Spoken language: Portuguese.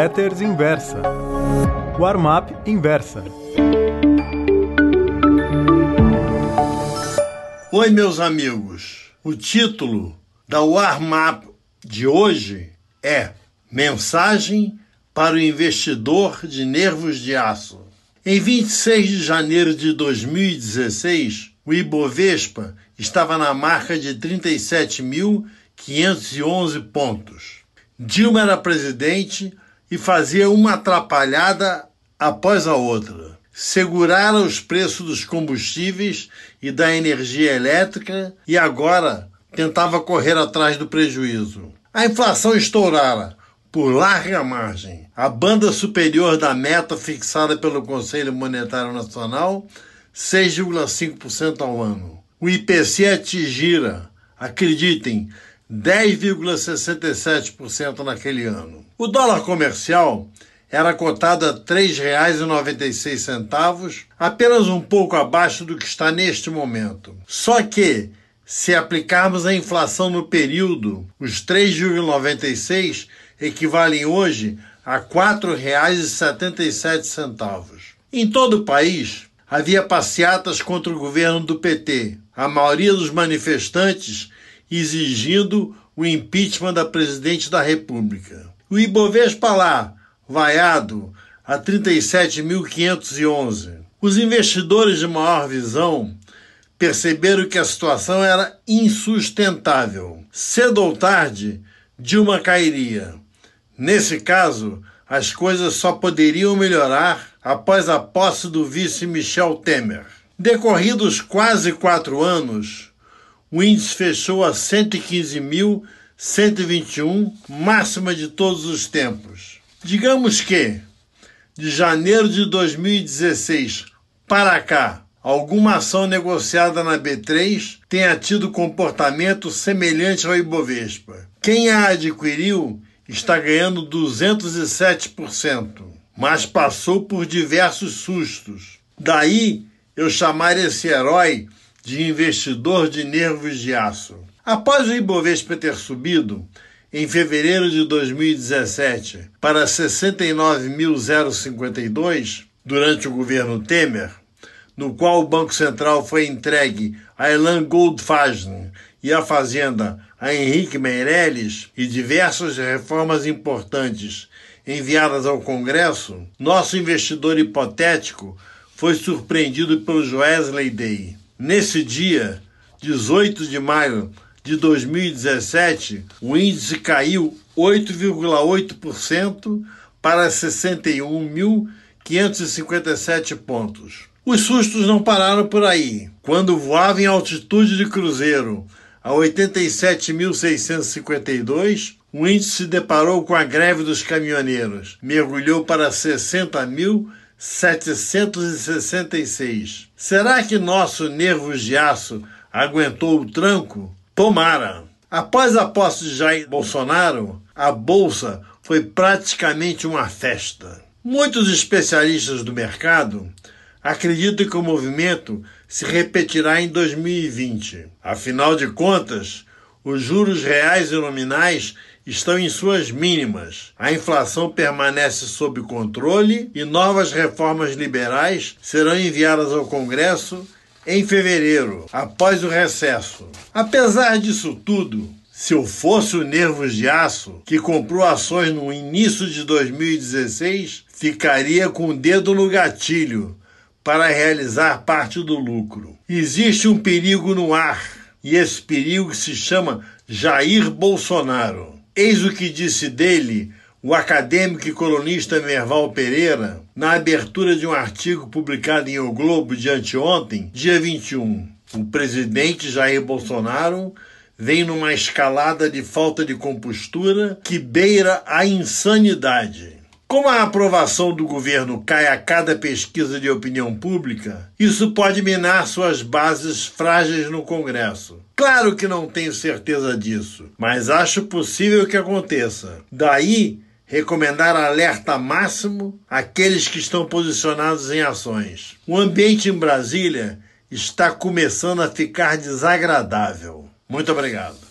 Letters Inversa. Warm-up Inversa. Oi, meus amigos. O título da Warm-up de hoje é Mensagem para o investidor de nervos de aço. Em 26 de janeiro de 2016, o Ibovespa estava na marca de 37.511 pontos. Dilma era presidente e fazia uma atrapalhada após a outra. Segurara os preços dos combustíveis e da energia elétrica e agora tentava correr atrás do prejuízo. A inflação estourara por larga margem. A banda superior da meta fixada pelo Conselho Monetário Nacional, 6,5% ao ano. O IPC atingira, acreditem, 10,67% naquele ano. O dólar comercial era cotado a R$ 3,96, apenas um pouco abaixo do que está neste momento. Só que, se aplicarmos a inflação no período, os 3,96 equivalem hoje a R$ 4,77. Em todo o país, havia passeatas contra o governo do PT. A maioria dos manifestantes exigindo o impeachment da presidente da República. O Ibovespa lá, vaiado a 37.511. Os investidores de maior visão perceberam que a situação era insustentável. Cedo ou tarde, Dilma cairia. Nesse caso, as coisas só poderiam melhorar após a posse do vice Michel Temer. Decorridos quase quatro anos, o índice fechou a 115.121, máxima de todos os tempos. Digamos que, de janeiro de 2016 para cá, alguma ação negociada na B3 tenha tido comportamento semelhante ao Ibovespa. Quem a adquiriu está ganhando 207%, mas passou por diversos sustos. Daí eu chamar esse herói de investidor de nervos de aço. Após o Ibovespa ter subido, em fevereiro de 2017, para 69.052, durante o governo Temer, no qual o Banco Central foi entregue a Elan Goldfagen e a Fazenda a Henrique Meirelles e diversas reformas importantes enviadas ao Congresso, nosso investidor hipotético foi surpreendido pelo Joesley Day. Nesse dia, 18 de maio de 2017, o índice caiu 8,8% para 61.557 pontos. Os sustos não pararam por aí. Quando voava em altitude de cruzeiro a 87.652, o índice se deparou com a greve dos caminhoneiros, mergulhou para 60.000 766. Será que nosso nervos de aço aguentou o tranco? Tomara. Após a posse de Jair Bolsonaro, a bolsa foi praticamente uma festa. Muitos especialistas do mercado acreditam que o movimento se repetirá em 2020. Afinal de contas, os juros reais e nominais estão em suas mínimas. A inflação permanece sob controle e novas reformas liberais serão enviadas ao Congresso em fevereiro, após o recesso. Apesar disso tudo, se eu fosse o Nervos de Aço, que comprou ações no início de 2016, ficaria com o dedo no gatilho para realizar parte do lucro. Existe um perigo no ar, e esse perigo se chama Jair Bolsonaro. Eis o que disse dele o acadêmico e colunista Merval Pereira na abertura de um artigo publicado em O Globo de anteontem, dia 21. O presidente Jair Bolsonaro vem numa escalada de falta de compostura que beira a insanidade. Como a aprovação do governo cai a cada pesquisa de opinião pública, isso pode minar suas bases frágeis no Congresso. Claro que não tenho certeza disso, mas acho possível que aconteça. Daí, recomendar alerta máximo àqueles que estão posicionados em ações. O ambiente em Brasília está começando a ficar desagradável. Muito obrigado.